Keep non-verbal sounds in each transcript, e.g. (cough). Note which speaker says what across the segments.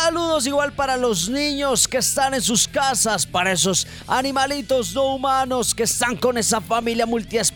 Speaker 1: Saludos igual para los niños que están en sus casas, para esos animalitos no humanos que están con esa familia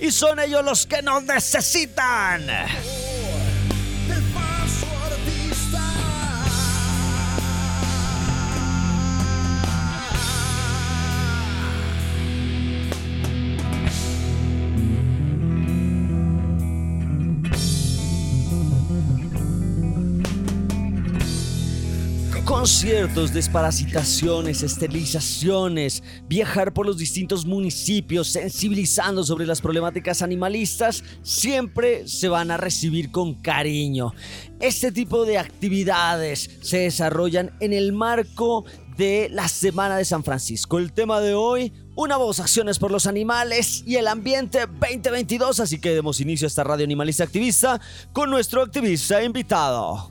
Speaker 1: y son ellos los que nos necesitan. Conciertos, desparasitaciones, esterilizaciones, viajar por los distintos municipios sensibilizando sobre las problemáticas animalistas, siempre se van a recibir con cariño. Este tipo de actividades se desarrollan en el marco de la Semana de San Francisco. El tema de hoy, una voz, acciones por los animales y el ambiente 2022. Así que demos inicio a esta radio animalista activista con nuestro activista invitado.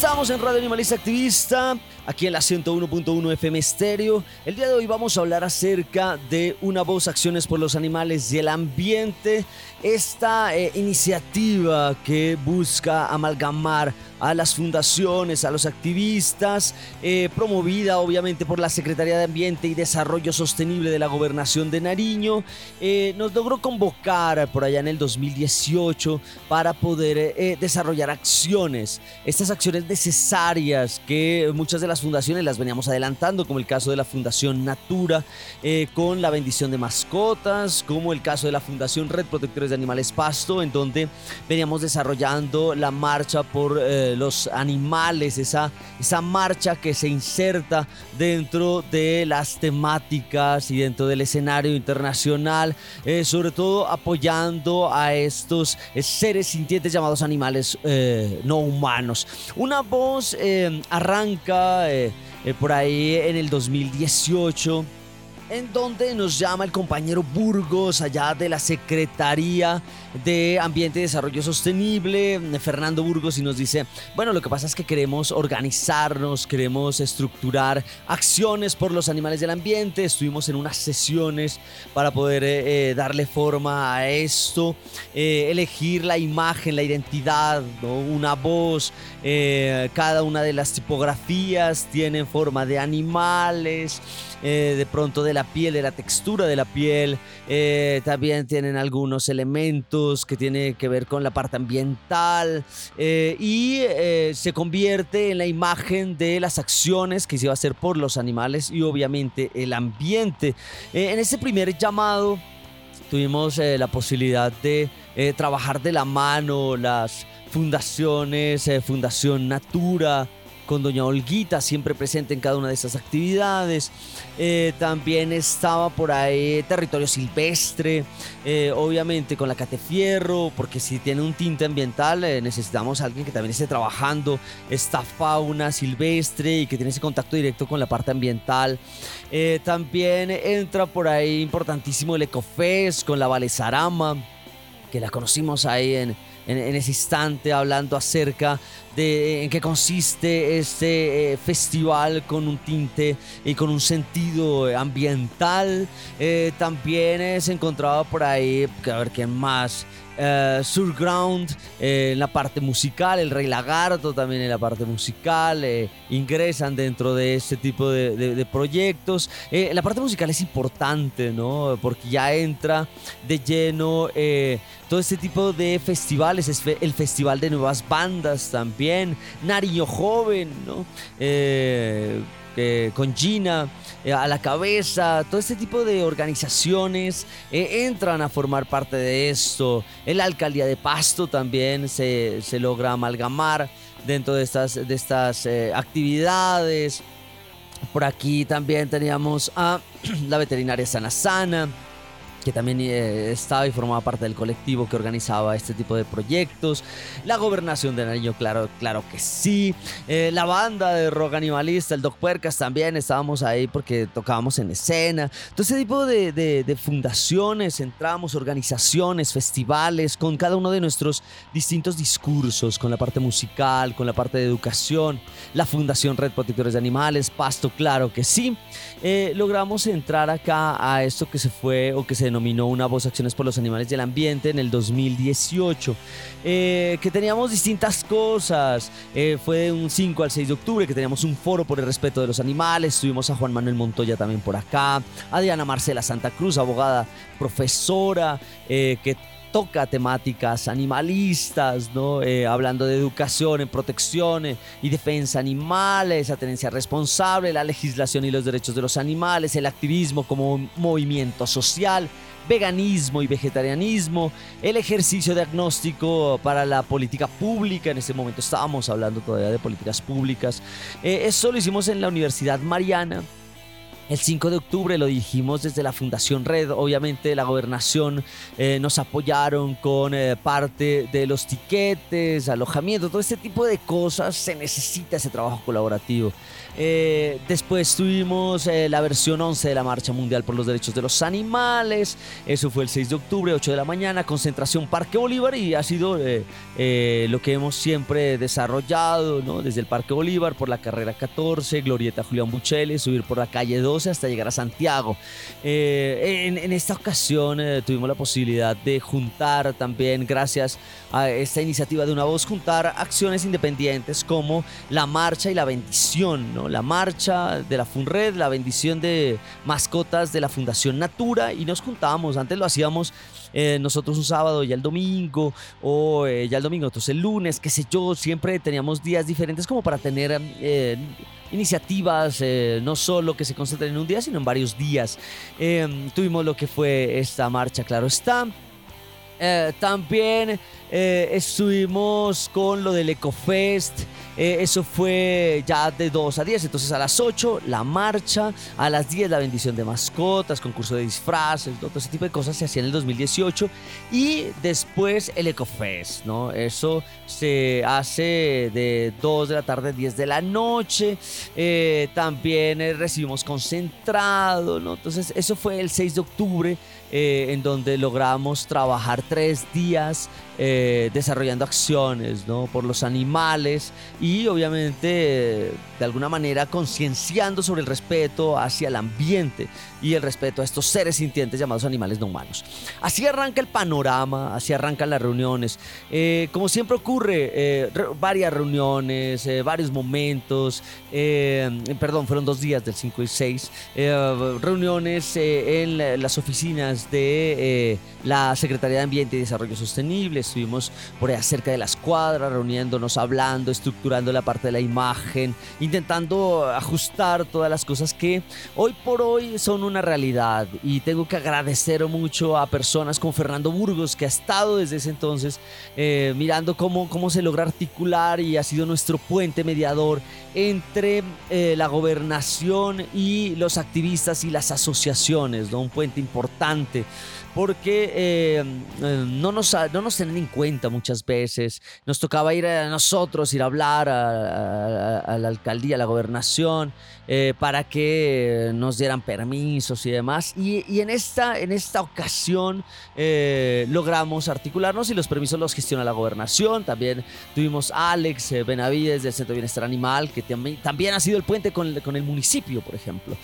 Speaker 1: Estamos en Radio Animalista Activista aquí en la 101.1 FM Estéreo. El día de hoy vamos a hablar acerca de Una Voz Acciones por los Animales y el Ambiente, esta eh, iniciativa que busca amalgamar a las fundaciones, a los activistas, eh, promovida obviamente por la Secretaría de Ambiente y Desarrollo Sostenible de la Gobernación de Nariño, eh, nos logró convocar por allá en el 2018 para poder desarrollar acciones, estas acciones necesarias que muchas de las fundaciones las veníamos adelantando, como el caso de la Fundación Natura, eh, con la bendición de mascotas, como el caso de la Fundación Red Protectores de Animales Pasto, en donde veníamos desarrollando la marcha por eh, los animales, esa, esa marcha que se inserta dentro de las temáticas y dentro del escenario internacional, eh, sobre todo apoyando a estos seres sintientes llamados animales no humanos. Una voz arranca por ahí en el 2018 en donde nos llama el compañero Burgos, allá de la Secretaría de Ambiente y Desarrollo Sostenible, Fernando Burgos, y nos dice, bueno, lo que pasa es que queremos organizarnos, queremos estructurar acciones por los animales del ambiente, estuvimos en unas sesiones para poder eh, eh, darle forma a esto, eh, elegir la imagen, la identidad, una voz, cada una de las tipografías tiene forma de animales, de pronto de la piel, de la textura de la piel. Eh, también tienen algunos elementos que tienen que ver con la parte ambiental. Eh, y eh, se convierte en la imagen de las acciones que se iba a hacer por los animales y obviamente el ambiente. en ese primer llamado tuvimos la posibilidad de trabajar de la mano las fundaciones, Fundación Natura, con doña Olguita, siempre presente en cada una de esas actividades. Eh, también estaba por ahí Territorio Silvestre, eh, obviamente con la Catefierro, porque si tiene un tinte ambiental eh, necesitamos a alguien que también esté trabajando esta fauna silvestre y que tiene ese contacto directo con la parte ambiental. también entra por ahí importantísimo el Ecofest con la Valesarama, que la conocimos ahí en en, ese instante hablando acerca de en qué consiste este eh, festival con un tinte y con un sentido ambiental. Eh, también se encontraba por ahí, a ver quién más, uh, Surground en la parte musical, el Rey Lagarto también en la parte musical, ingresan dentro de este tipo de, proyectos. la parte musical es importante, ¿no? Porque ya entra de lleno todo este tipo de festivales, es el Festival de Nuevas Bandas también, Nariño Joven, ¿no? Con Gina eh, a la cabeza, todo este tipo de organizaciones eh, entran a formar parte de esto. En la alcaldía de Pasto también se, logra amalgamar dentro de estas, de estas eh, actividades. Por aquí también teníamos a (clears throat) la veterinaria Sana Sana que también eh, estaba y formaba parte del colectivo que organizaba este tipo de proyectos. La gobernación de Nariño, claro, claro que sí. Eh, la banda de rock animalista, el Doc Puercas también estábamos ahí porque tocábamos en escena. Todo ese tipo de, fundaciones, entramos, organizaciones, festivales, con cada uno de nuestros distintos discursos, con la parte musical, con la parte de educación, la Fundación Red Protectores de Animales, Pasto, claro que sí. Eh, logramos entrar acá a esto que se fue o que se denominó Una voz Acciones por los Animales del Ambiente en el 2018. Eh, que teníamos distintas cosas. Eh, fue de un 5 al 6 de octubre que teníamos un foro por el respeto de los animales. Tuvimos a Juan Manuel Montoya también por acá. A Diana Marcela Santa Cruz, abogada, profesora, eh, que toca temáticas animalistas, ¿no? hablando de educación en protección y defensa animales, la tenencia responsable, la legislación y los derechos de los animales, el activismo como movimiento social veganismo y vegetarianismo, el ejercicio diagnóstico para la política pública, en ese momento estábamos hablando todavía de políticas públicas, eh, eso lo hicimos en la Universidad Mariana, el 5 de octubre lo dijimos desde la Fundación Red, obviamente la gobernación eh, nos apoyaron con eh, parte de los tiquetes, alojamiento, todo este tipo de cosas, se necesita ese trabajo colaborativo. Eh, después tuvimos la versión 11 de la Marcha Mundial por los Derechos de los Animales, eso fue el 6 de octubre, 8 de la mañana, concentración Parque Bolívar y ha sido lo que hemos siempre desarrollado, ¿no? desde el Parque Bolívar por la carrera 14, Glorieta Julián Buchele, subir por la calle 2 hasta llegar a Santiago. Eh, en, esta ocasión eh, tuvimos la posibilidad de juntar también, gracias a esta iniciativa de Una Voz, juntar acciones independientes como la marcha y la bendición. La marcha de la FUNRED, la bendición de mascotas de la Fundación Natura y nos juntábamos, antes lo hacíamos eh, nosotros un sábado, ya el domingo, o ya el domingo, entonces el lunes, qué sé yo, siempre teníamos días diferentes como para tener iniciativas, eh, no solo que se concentren en un día, sino en varios días. Tuvimos lo que fue esta marcha, claro está. Eh, también eh, estuvimos con lo del EcoFest. Eh, eso fue ya de 2 a 10. Entonces a las 8 la marcha, a las 10 la bendición de mascotas, concurso de disfraces, todo ese tipo de cosas se hacía en el 2018. Y después el EcoFest, ¿no? Eso se hace de 2 de la tarde a 10 de la noche. también recibimos concentrado, ¿no? Entonces eso fue el 6 de octubre. En donde logramos trabajar tres días eh, desarrollando acciones ¿no? por los animales y obviamente de alguna manera concienciando sobre el respeto hacia el ambiente y el respeto a estos seres sintientes llamados animales no humanos. Así arranca el panorama, así arrancan las reuniones. Eh, como siempre ocurre, eh, varias reuniones, varios momentos, perdón, fueron dos días del 5 y 6, reuniones en las oficinas de la Secretaría de Ambiente y Desarrollo Sostenible estuvimos por allá cerca de la escuadra, reuniéndonos, hablando, estructurando la parte de la imagen, intentando ajustar todas las cosas que hoy por hoy son una realidad. Y tengo que agradecer mucho a personas como Fernando Burgos, que ha estado desde ese entonces eh, mirando cómo, cómo se logra articular y ha sido nuestro puente mediador entre eh, la gobernación y los activistas y las asociaciones, un puente importante porque eh, eh, no, nos, no nos tienen en cuenta muchas veces. Nos tocaba ir a nosotros, ir a hablar a, la alcaldía, a la gobernación, eh, para que nos dieran permisos y demás. Y, en, esta, en esta ocasión logramos articularnos y los permisos los gestiona la gobernación. También tuvimos a Alex Benavides del Centro de Bienestar Animal, que también ha sido el puente con el, con el municipio, por ejemplo.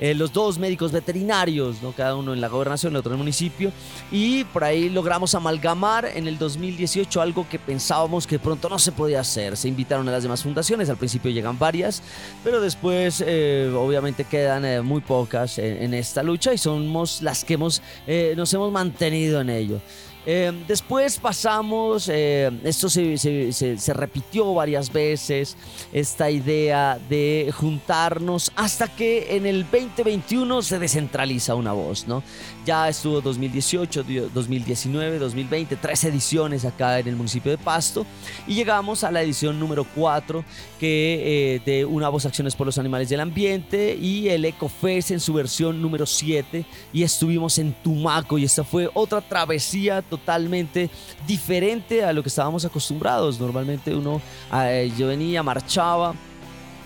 Speaker 1: Los dos médicos veterinarios, ¿no? cada uno en la gobernación, el otro en el municipio y por ahí logramos amalgamar en el 2018 algo que pensábamos que pronto no se podía hacer. Se invitaron a las demás fundaciones, al principio llegan varias, pero después eh, obviamente quedan eh, muy pocas en, esta lucha y somos las que hemos, eh, nos hemos mantenido en ello. Em, después pasamos, eh, esto se, repitió varias veces, esta idea de juntarnos hasta que en el 2021 se descentraliza una voz, ¿no? Ya estuvo 2018, 2019, 2020, tres ediciones acá en el municipio de Pasto y llegamos a la edición número 4 que, eh, de Una Voz Acciones por los Animales del Ambiente y el EcoFest en su versión número 7 y estuvimos en Tumaco y esta fue otra travesía totalmente diferente a lo que estábamos acostumbrados. Normalmente uno, eh, yo venía, marchaba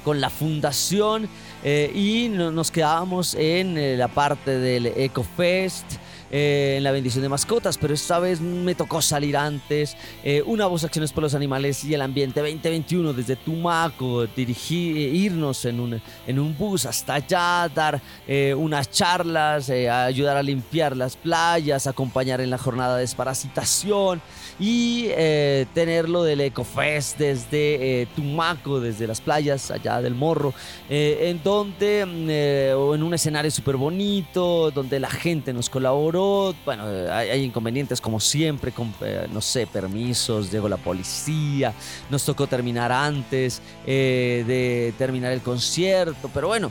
Speaker 1: con la fundación eh, y nos quedábamos en eh, la parte del EcoFest eh, en la bendición de mascotas, pero esta vez me tocó salir antes. Eh, una voz Acciones por los Animales y el Ambiente 2021 desde Tumaco, dirigir, irnos en un, en un bus hasta allá, dar eh, unas charlas, ayudar a limpiar las playas, acompañar en la jornada de desparasitación y tenerlo del EcoFest desde Tumaco, desde las playas allá del Morro, en donde, mm, o en un escenario súper bonito, donde la gente nos colaboró bueno, hay, inconvenientes como siempre, eh, no sé, permisos, llegó la policía, nos tocó terminar antes eh, de terminar el concierto, pero bueno,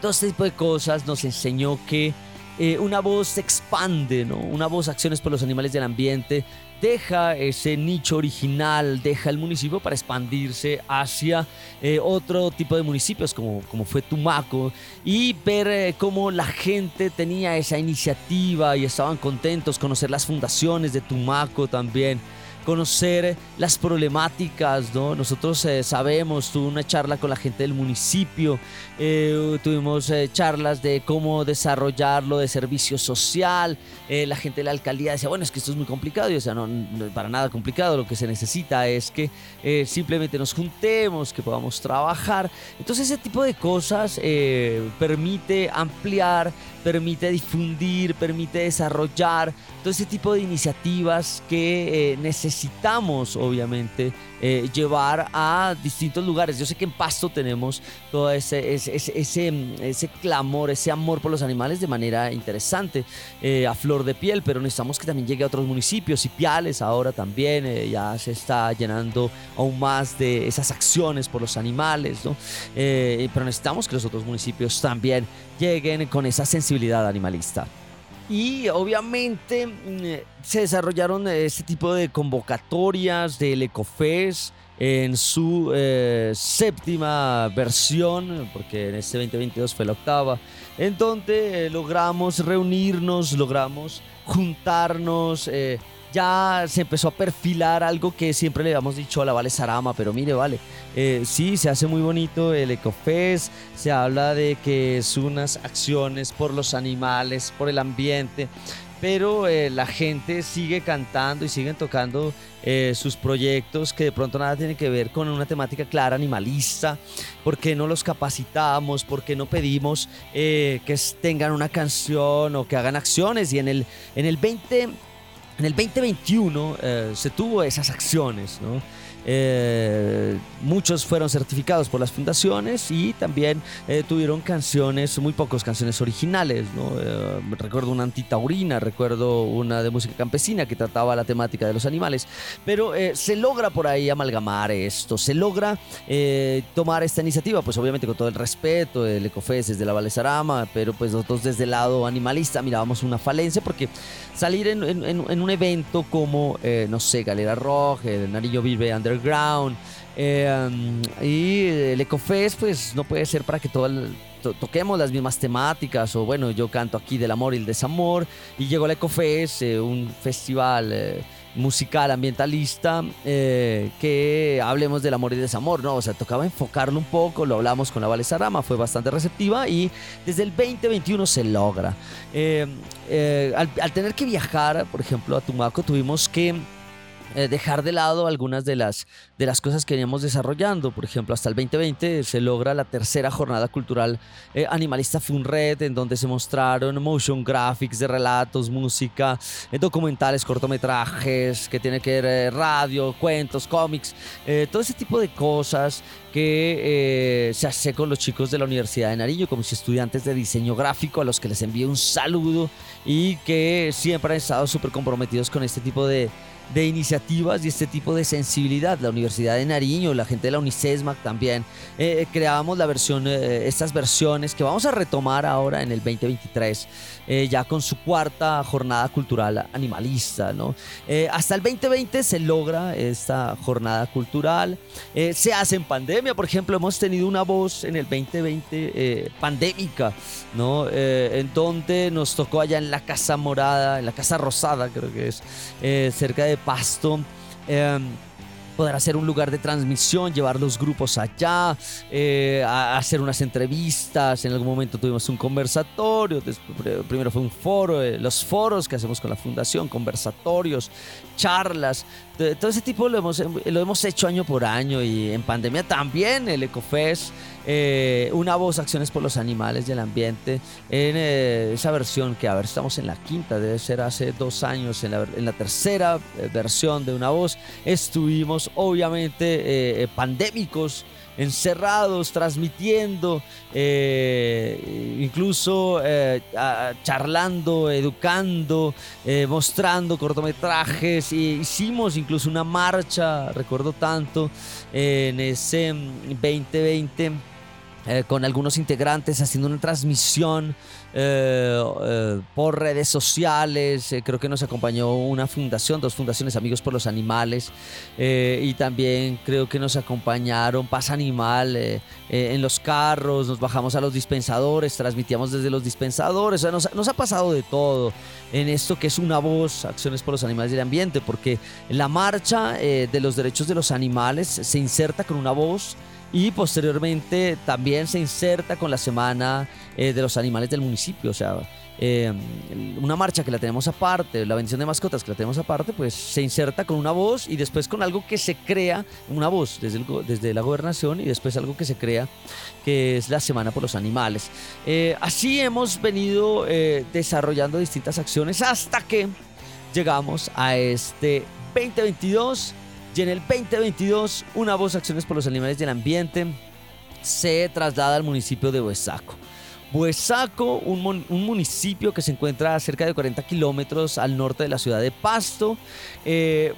Speaker 1: todo este tipo de cosas nos enseñó que eh, una voz se expande, ¿no? Una voz acciones por los animales del ambiente deja ese nicho original, deja el municipio para expandirse hacia eh, otro tipo de municipios como, como fue Tumaco y ver eh, cómo la gente tenía esa iniciativa y estaban contentos, conocer las fundaciones de Tumaco también conocer las problemáticas, ¿no? Nosotros eh, sabemos, tuve una charla con la gente del municipio, eh, tuvimos eh, charlas de cómo desarrollarlo de servicio social, la gente de la alcaldía decía, bueno, es que esto es muy complicado, y o sea, no, para nada complicado, lo que se necesita es que simplemente nos juntemos, que podamos trabajar. Entonces ese tipo de cosas permite ampliar, permite difundir, permite desarrollar todo ese tipo de iniciativas que necesitamos necesitamos, obviamente, eh, llevar a distintos lugares. Yo sé que en Pasto tenemos todo ese, ese, ese, clamor, ese amor por los animales de manera interesante, eh, a flor de piel, pero necesitamos que también llegue a otros municipios. y Piales ahora también eh, ya se está llenando aún más de esas acciones por los animales, ¿no? pero necesitamos que los otros municipios también lleguen con esa sensibilidad animalista. Y obviamente mm, se desarrollaron este tipo de convocatorias del Ecofes en su eh, séptima versión, porque en este 2022 fue la octava, en donde eh, logramos reunirnos, logramos juntarnos. Eh, ya se empezó a perfilar algo que siempre le habíamos dicho a la Vale Sarama, pero mire, vale, sí, se hace muy bonito el Ecofest, se habla de que es unas acciones por los animales, por el ambiente, pero eh, la gente sigue cantando y siguen tocando eh, sus proyectos que de pronto nada tienen que ver con una temática clara animalista, ¿por qué no los capacitamos? ¿Por qué no pedimos eh, que tengan una canción o que hagan acciones? Y en el, en el 20... En el 2021 se tuvo esas acciones, ¿no? Eh, muchos fueron certificados por las fundaciones y también eh, tuvieron canciones, muy pocas canciones originales. ¿no? Eh, recuerdo una antitaurina, recuerdo una de música campesina que trataba la temática de los animales. Pero se logra por ahí amalgamar esto, se logra tomar esta iniciativa, pues obviamente con todo el respeto del Ecofes desde la Valesarama, pero pues nosotros desde el lado animalista mirábamos una falencia porque salir en, en un evento como, no sé, Galera Roja, Narillo Vive Under Ground eh, y el Ecofest, pues no puede ser para que todo toquemos las mismas temáticas. O bueno, yo canto aquí del amor y el desamor. Y llegó el Ecofest, eh, un festival eh, musical ambientalista que hablemos del amor y desamor, ¿no? O sea, tocaba enfocarlo un poco. Lo hablamos con la Vale Sarama, fue bastante receptiva. Y desde el 2021 se logra. Al, al tener que viajar, por ejemplo, a Tumaco, tuvimos que eh, dejar de lado algunas de las, de las cosas que veníamos desarrollando. Por ejemplo, hasta el 2020 se logra la tercera jornada cultural eh, animalista Funred, en donde se mostraron motion graphics de relatos, música, eh, documentales, cortometrajes, que tiene que ver radio, cuentos, cómics, todo ese tipo de cosas que se hace con los chicos de la Universidad de Nariño, como si estudiantes de diseño gráfico, a los que les envío un saludo y que siempre han estado súper comprometidos con este tipo de de iniciativas y este tipo de sensibilidad. La Universidad de Nariño, la gente de la Unicesmac también eh, creábamos la versión, eh, estas versiones que vamos a retomar ahora en el 2023, eh, ya con su cuarta jornada cultural animalista. ¿no? hasta el 2020 se logra esta jornada cultural, se hace en pandemia, por ejemplo, hemos tenido una voz en el 2020 pandémica, ¿no? en donde nos tocó allá en la Casa Morada, en la Casa Rosada, creo que es, cerca de Pasto. Poder hacer un lugar de transmisión, llevar los grupos allá, eh, hacer unas entrevistas. En algún momento tuvimos un conversatorio, primero fue un foro, eh, los foros que hacemos con la fundación, conversatorios, charlas. Todo ese tipo lo hemos, lo hemos hecho año por año y en pandemia también el Ecofest eh, una voz, acciones por los animales y el ambiente, en eh, esa versión que, a ver, estamos en la quinta, debe ser hace dos años, en la, tercera eh, versión de una voz, estuvimos obviamente pandémicos encerrados, transmitiendo, incluso charlando, educando, mostrando cortometrajes. hicimos incluso una marcha, recuerdo tanto, en ese 2020 mm, eh, con algunos integrantes haciendo una transmisión eh, eh, por redes sociales. creo que nos acompañó una fundación, dos fundaciones Amigos por los Animales. y también creo que nos acompañaron Paz Animal en los carros. Nos bajamos a los dispensadores, transmitíamos desde los dispensadores. nos, nos, ha pasado de todo en esto que es una voz, Acciones por los Animales y el Ambiente, porque la marcha de los derechos de los animales se inserta con una voz y posteriormente también se inserta con la Semana eh, de los Animales del municipio, o sea, eh, una marcha que la tenemos aparte, la bendición de mascotas que la tenemos aparte, pues se inserta con una voz y después con algo que se crea, una voz desde, desde la gobernación y después algo que se crea, que es la Semana por los Animales. Eh, así hemos venido desarrollando distintas acciones hasta que llegamos a este 2022 y en el 2022, una voz Acciones por los Animales del Ambiente se traslada al municipio de Huesaco. Huesaco, un, municipio que se encuentra a cerca de 40 kilómetros al norte de la ciudad de Pasto. Eh,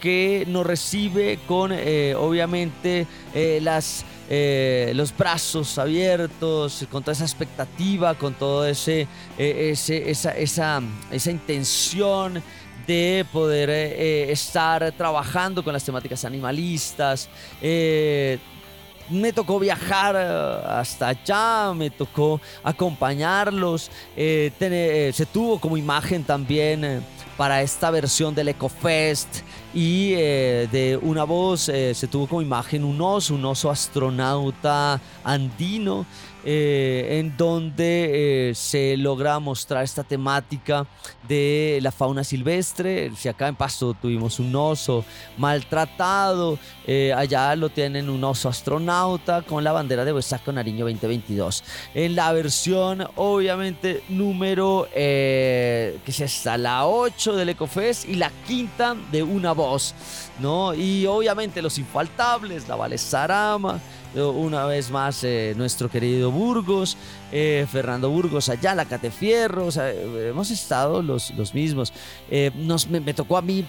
Speaker 1: que nos recibe con, eh, obviamente, eh, las eh, los brazos abiertos, con toda esa expectativa, con todo eh, esa, esa, esa intención de poder estar trabajando con las temáticas animalistas. me tocó viajar hasta allá, me tocó acompañarlos, se tuvo como imagen también para esta versión del EcoFest. Y eh, de una voz eh, se tuvo como imagen un oso, un oso astronauta andino eh, en donde eh, se logra mostrar esta temática de la fauna silvestre. Si acá en Pasto tuvimos un oso maltratado, eh, allá lo tienen un oso astronauta con la bandera de Huesaco Nariño 2022. En la versión, obviamente, número que es esta, la 8 del Ecofest y la quinta de una voz, ¿no? Y obviamente los infaltables, la Vale Sarama una vez más eh, nuestro querido Burgos, eh, Fernando Burgos allá, la Catefierro, hemos estado los, los mismos. Eh, nos, me, tocó a mí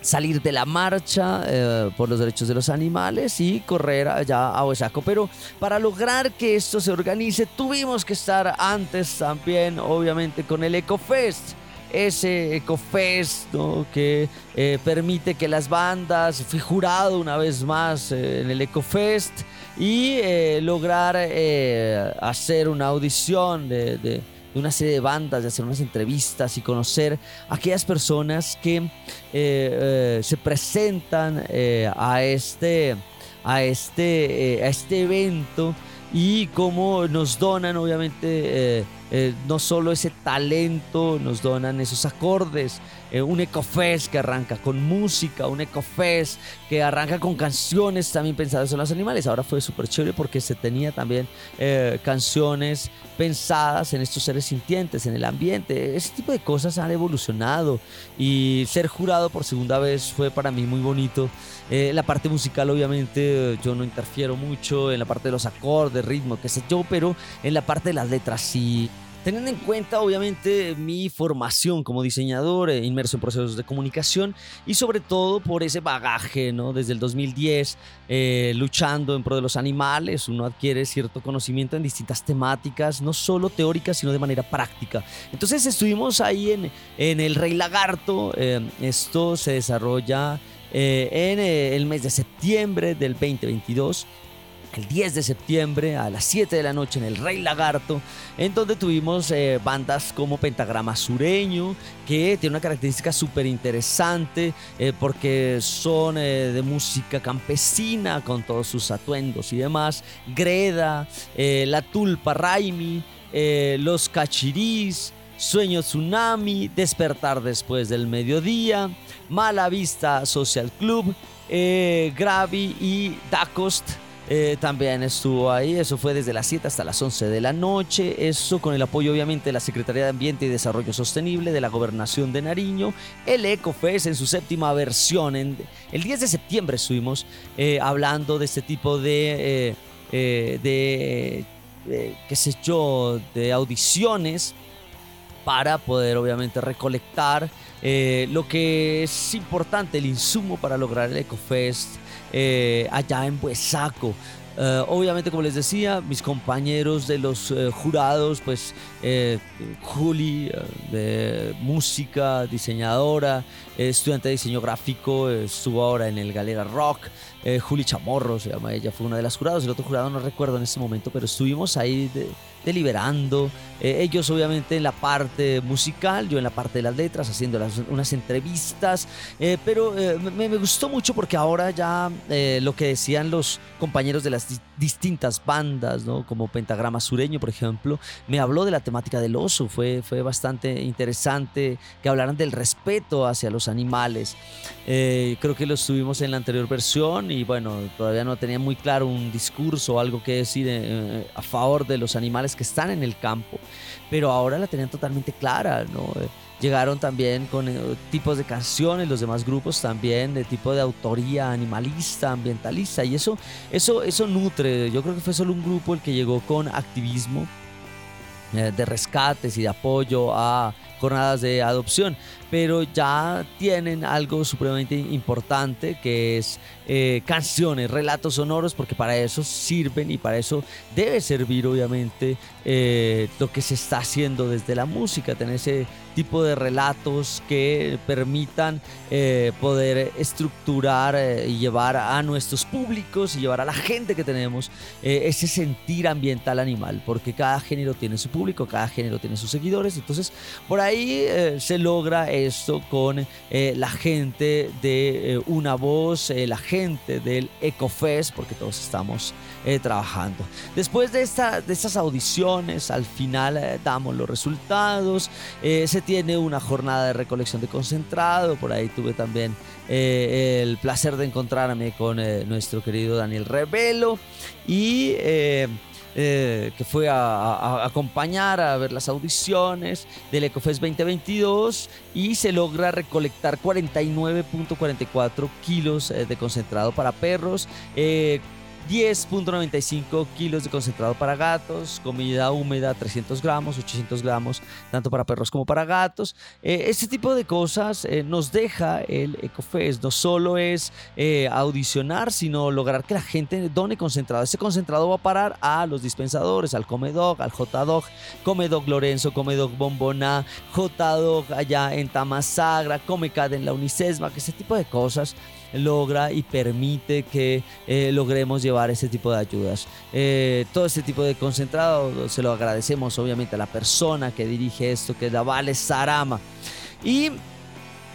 Speaker 1: salir de la marcha por los derechos de los animales y correr allá a Oaxaca. Pero para lograr que esto se organice, tuvimos que estar antes también, obviamente, con el EcoFest ese EcoFest que permite que las bandas, fui jurado una vez más en el EcoFest, y eh, lograr eh, hacer una audición de, una serie de bandas, de hacer unas entrevistas y conocer a aquellas personas que eh, se presentan a, este, a, este, a este evento y cómo nos donan obviamente no solo ese talento, nos donan esos acordes, eh, un ecofest que arranca con música, un ecofest que arranca con canciones también pensadas en los animales. Ahora fue súper chévere porque se tenía también eh, canciones pensadas en estos seres sintientes, en el ambiente. Ese tipo de cosas han evolucionado y ser jurado por segunda vez fue para mí muy bonito. Eh, la parte musical obviamente yo no interfiero mucho en la parte de los acordes, ritmo, qué sé yo, pero en la parte de las letras sí Teniendo en cuenta, obviamente, mi formación como diseñador, eh, inmerso en procesos de comunicación y sobre todo por ese bagaje, ¿no? Desde el 2010, eh, luchando en pro de los animales, uno adquiere cierto conocimiento en distintas temáticas, no solo teóricas, sino de manera práctica. Entonces estuvimos ahí en, el Rey Lagarto, eh, esto se desarrolla en el mes de septiembre del 2022 el 10 de septiembre a las 7 de la noche en el Rey Lagarto, en donde tuvimos eh, bandas como Pentagrama Sureño, que tiene una característica súper interesante eh, porque son eh, de música campesina con todos sus atuendos y demás, Greda, La Tulpa Raimi, Los Cachirís, Sueño Tsunami, Despertar después del mediodía, Mala Vista Social Club, Gravi y Dacost eh, también estuvo ahí, eso fue desde las 7 hasta las 11 de la noche, eso con el apoyo obviamente de la Secretaría de Ambiente y Desarrollo Sostenible de la Gobernación de Nariño, el ECOFES en su séptima versión, en, el 10 de septiembre estuvimos eh, hablando de este tipo de, eh, de qué sé yo, de audiciones para poder obviamente recolectar lo que es importante, el insumo para lograr el EcoFest eh, allá en Buesaco. Eh, obviamente, como les decía, mis compañeros de los eh, jurados, pues Juli, de música, diseñadora, estudiante de diseño gráfico, estuvo ahora en el Galera Rock. Juli Chamorro se llama ella, fue una de las jurados. El otro jurado no recuerdo en ese momento, pero estuvimos ahí de, deliberando. Eh, ellos obviamente en la parte musical, yo en la parte de las letras, haciendo unas entrevistas. Eh, pero eh, me, gustó mucho porque ahora ya lo que decían los compañeros de las distintas bandas, ¿no? como Pentagrama Sureño, por ejemplo, me habló de la temática del oso. Fue, fue bastante interesante que hablaran del respeto hacia los animales. creo que lo estuvimos en la anterior versión y bueno, todavía no tenía muy claro un discurso o algo que decir a favor de los animales que están en el campo, pero ahora la tenían totalmente clara, ¿no? Llegaron también con eh, tipos de canciones, los demás grupos también, de tipo de autoría animalista, ambientalista, y eso, eso, eso nutre. Yo creo que fue solo un grupo el que llegó con activismo de rescates y de apoyo a jornadas de adopción, pero ya tienen algo supremamente importante que es eh, canciones, relatos sonoros, porque para eso sirven y para eso debe servir obviamente eh, lo que se está haciendo desde la música, tener ese tipo de relatos que permitan eh, poder estructurar y llevar a nuestros públicos y llevar a la gente que tenemos ese sentir ambiental animal, porque cada género tiene su público, cada género tiene sus seguidores, entonces por ahí se logra esto con la gente de Una Voz, la gente del EcoFest, porque todos estamos eh, trabajando. Después de, esta, de estas audiciones, al final eh, damos los resultados, eh, se tiene una jornada de recolección de concentrado, por ahí tuve también el placer de encontrarme con nuestro querido Daniel Revelo. Y eh, que fue a, acompañar a ver las audiciones del Ecofest 2022 y se logra recolectar 49.44 kilos eh, de concentrado para perros. Eh, 10.95 kilos de concentrado para gatos, comida húmeda 300 gramos, 800 gramos, tanto para perros como para gatos. Eh, este tipo de cosas eh, nos deja el EcoFest. No solo es eh, audicionar, sino lograr que la gente done concentrado. Ese concentrado va a parar a los dispensadores, al Comedog, al J-Dog, Comedog Lorenzo, Comedog Bombona, J-Dog allá en Tamasagra, Comecad en la Unicesma, que ese tipo de cosas logra y permite que eh, logremos llevar ese tipo de ayudas. Eh, todo este tipo de concentrado se lo agradecemos obviamente a la persona que dirige esto, que es la Vale Sarama. Y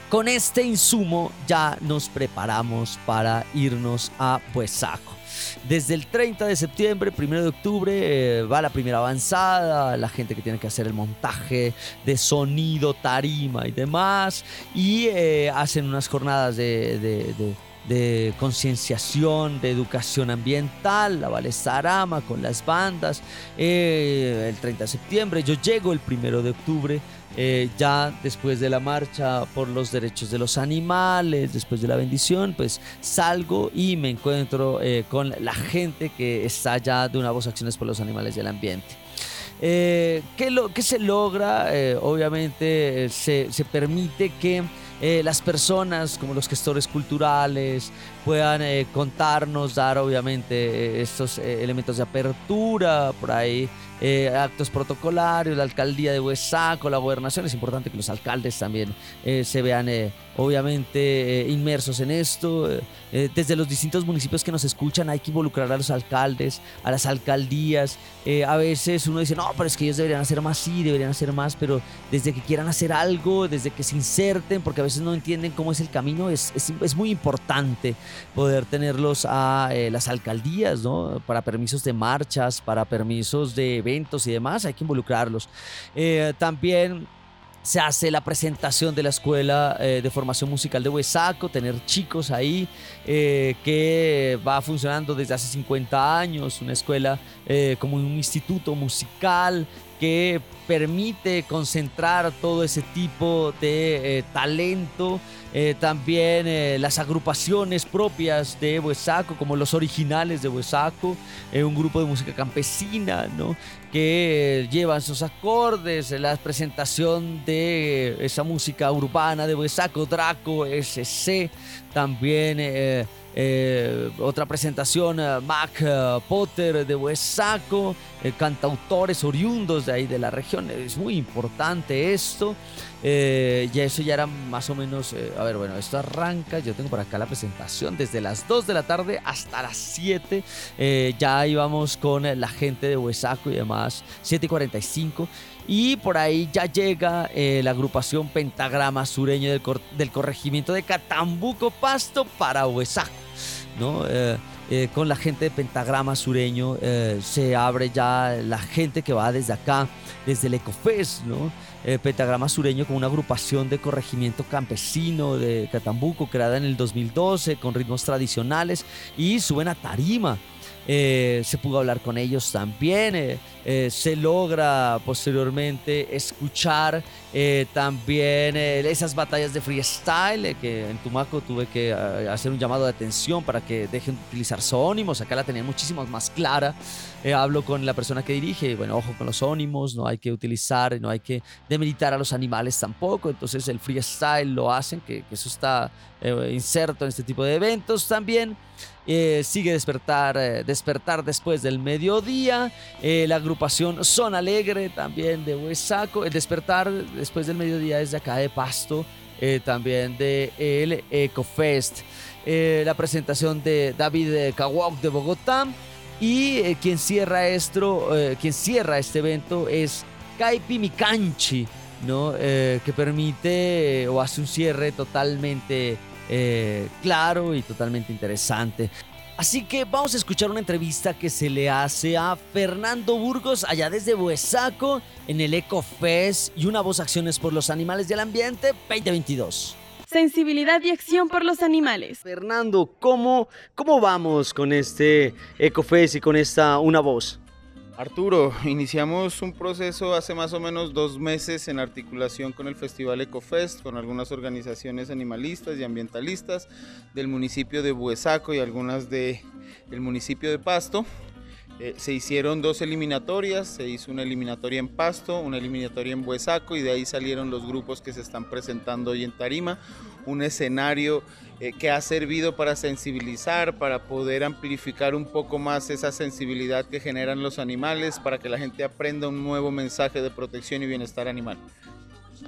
Speaker 1: con este insumo ya nos preparamos para irnos a Puesaco. Desde el 30 de septiembre, 1 de octubre, eh, va la primera avanzada, la gente que tiene que hacer el montaje de sonido, tarima y demás, y eh, hacen unas jornadas de, concienciación, de educación ambiental, la Vale Sarama con las bandas, eh, el 30 de septiembre, yo llego el 1 de octubre eh, ya después de la marcha por los derechos de los animales, después de la bendición, pues salgo y me encuentro eh, con la gente que está ya de una voz acciones por los animales del ambiente. Eh, ¿qué, lo, ¿qué, se logra? obviamente se, se, permite que las personas como los gestores culturales puedan contarnos, dar obviamente estos elementos de apertura por ahí eh, actos protocolarios, la alcaldía de Huesaco, la gobernación. Es importante que los alcaldes también eh, se vean eh, obviamente inmersos en esto. desde los distintos municipios que nos escuchan hay que involucrar a los alcaldes, a las alcaldías. a veces uno dice, no, pero es que ellos deberían hacer más, sí, deberían hacer más, pero desde que quieran hacer algo, desde que se inserten, porque a veces no entienden cómo es el camino, es, es, es muy importante poder tenerlos a las alcaldías, ¿no? Para permisos de marchas, para permisos de y demás, hay que involucrarlos. Eh, también se hace la presentación de la escuela eh, de formación musical de Huesaco, tener chicos ahí eh, que va funcionando desde hace 50 años, una escuela como un instituto musical que permite concentrar todo ese tipo de eh, talento. Eh, también eh, las agrupaciones propias de Huesaco, como los originales de Huesaco, un grupo de música campesina, ¿no? que llevan sus acordes, la presentación de esa música urbana de Huesaco, Draco, SC, también otra presentación, Mac Potter de Huesaco, cantautores oriundos de ahí de la región. Es muy importante esto. y eso ya era más o menos, a ver, bueno, esto arranca, yo tengo por acá la presentación desde las 2 de la tarde hasta las 7. ya íbamos con la gente de Huesaco y demás, 7 y 45. Y por ahí ya llega la agrupación Pentagrama Sureño del, del corregimiento de Catambuco Pasto para Huesaco. ¿no? Eh, eh, con la gente de Pentagrama Sureño eh, se abre ya la gente que va desde acá, desde el Ecofest, ¿no? Pentagrama Sureño con una agrupación de corregimiento campesino de Catambuco creada en el 2012 con ritmos tradicionales y suben a tarima eh, se pudo hablar con ellos también, eh, eh, se logra posteriormente escuchar también esas batallas de freestyle, que en Tumaco tuve que hacer un llamado de atención para que dejen de utilizar sónimos, acá la tenían muchísimo más clara, hablo con la persona que dirige, bueno, ojo con los sónimos, no hay que utilizar, no hay que demilitar a los animales tampoco, entonces el freestyle lo hacen, que, eso está inserto en este tipo de eventos también. Eh, sigue despertar, eh, despertar después del mediodía. Eh, la agrupación Son Alegre también de Huesaco. El despertar después del mediodía es de acá de Pasto. también de el EcoFest. la presentación de David Kawok de Bogotá. Y quien, cierra esto, quien cierra este evento es Kaipi Mikanchi, ¿no? que permite o hace un cierre totalmente eh, claro y totalmente interesante. Así que vamos a escuchar una entrevista que se le hace a Fernando Burgos allá desde Buesaco en el EcoFest y una voz acciones por los animales del ambiente 2022.
Speaker 2: Sensibilidad y acción por los animales.
Speaker 1: Fernando, ¿cómo, cómo vamos con este EcoFest y con esta una voz?
Speaker 3: Arturo, iniciamos un proceso hace más o menos dos meses en articulación con el Festival EcoFest, con algunas organizaciones animalistas y ambientalistas del municipio de Buesaco y algunas del municipio de Pasto. Eh, se hicieron dos eliminatorias, se hizo una eliminatoria en Pasto, una eliminatoria en Buesaco y de ahí salieron los grupos que se están presentando hoy en Tarima, un escenario eh, que ha servido para sensibilizar, para poder amplificar un poco más esa sensibilidad que generan los animales, para que la gente aprenda un nuevo mensaje de protección y bienestar animal.